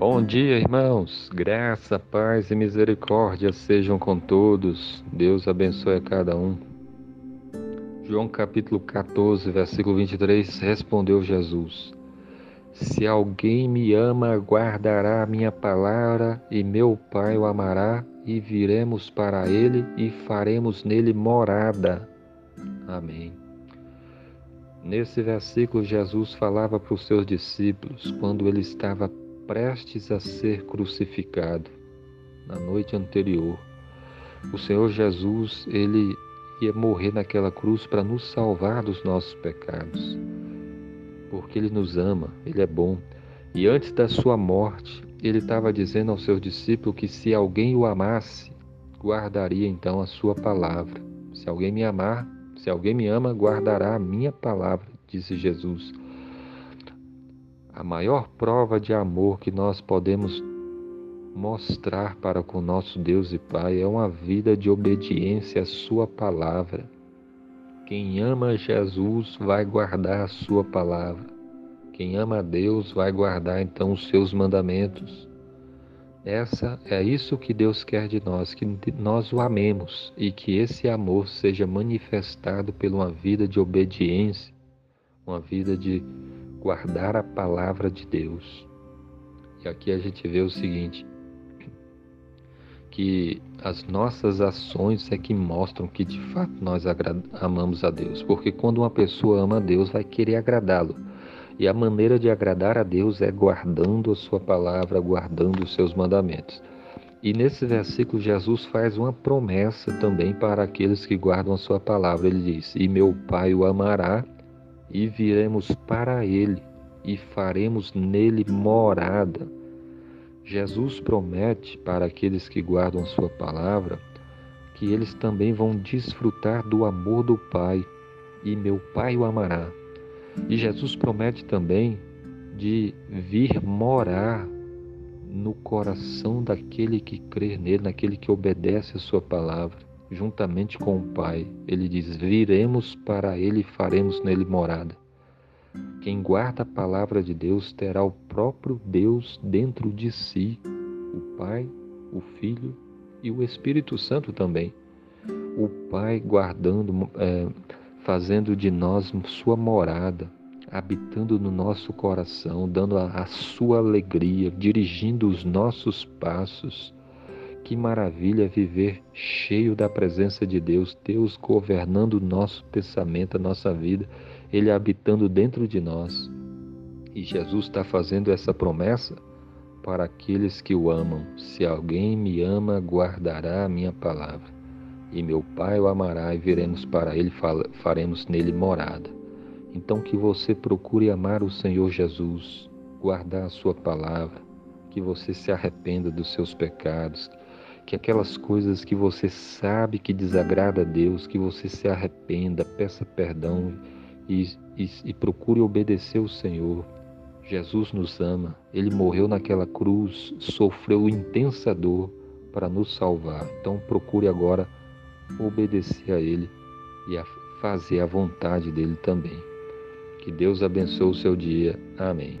Bom dia, irmãos. Graça, paz e misericórdia sejam com todos. Deus abençoe a cada um. João capítulo 14, versículo 23, respondeu Jesus: Se alguém me ama, guardará a minha palavra, e meu Pai o amará, e viremos para ele e faremos nele morada. Amém. Nesse versículo, Jesus falava para os seus discípulos quando ele estava prestes a ser crucificado na noite anterior. O Senhor Jesus, ele ia morrer naquela cruz para nos salvar dos nossos pecados. Porque ele nos ama, ele é bom. E antes da sua morte, ele estava dizendo aos seus discípulos que se alguém o amasse, guardaria então a sua palavra. Se alguém me amar, se alguém me ama, guardará a minha palavra, disse Jesus. A maior prova de amor que nós podemos mostrar para com nosso Deus e Pai é uma vida de obediência à Sua palavra. Quem ama Jesus vai guardar a Sua palavra. Quem ama a Deus vai guardar então os seus mandamentos. Essa é isso que Deus quer de nós, que nós o amemos e que esse amor seja manifestado por uma vida de obediência, uma vida de guardar a palavra de Deus. E aqui a gente vê o seguinte: que as nossas ações é que mostram que de fato nós amamos a Deus. Porque quando uma pessoa ama a Deus, vai querer agradá-lo. E a maneira de agradar a Deus é guardando a sua palavra, guardando os seus mandamentos. E nesse versículo, Jesus faz uma promessa também para aqueles que guardam a sua palavra. Ele diz: E meu Pai o amará, e viremos para ele e faremos nele morada. Jesus promete para aqueles que guardam Sua palavra que eles também vão desfrutar do amor do Pai, e meu Pai o amará. E Jesus promete também de vir morar no coração daquele que crê nele, naquele que obedece a Sua palavra juntamente com o Pai. Ele diz: Viremos para ele e faremos nele morada. Quem guarda a palavra de Deus terá o próprio Deus dentro de si, o Pai, o Filho e o Espírito Santo também. O Pai guardando, é, fazendo de nós sua morada, habitando no nosso coração, dando a, a sua alegria, dirigindo os nossos passos que maravilha viver cheio da presença de Deus, Deus governando o nosso pensamento, a nossa vida, Ele habitando dentro de nós. E Jesus está fazendo essa promessa para aqueles que o amam. Se alguém me ama, guardará a minha palavra. E meu Pai o amará e viremos para ele, faremos nele morada. Então que você procure amar o Senhor Jesus, guardar a sua palavra, que você se arrependa dos seus pecados, que aquelas coisas que você sabe que desagrada a Deus, que você se arrependa, peça perdão e, e, e procure obedecer o Senhor. Jesus nos ama, ele morreu naquela cruz, sofreu intensa dor para nos salvar. Então procure agora obedecer a ele e a fazer a vontade dele também. Que Deus abençoe o seu dia. Amém.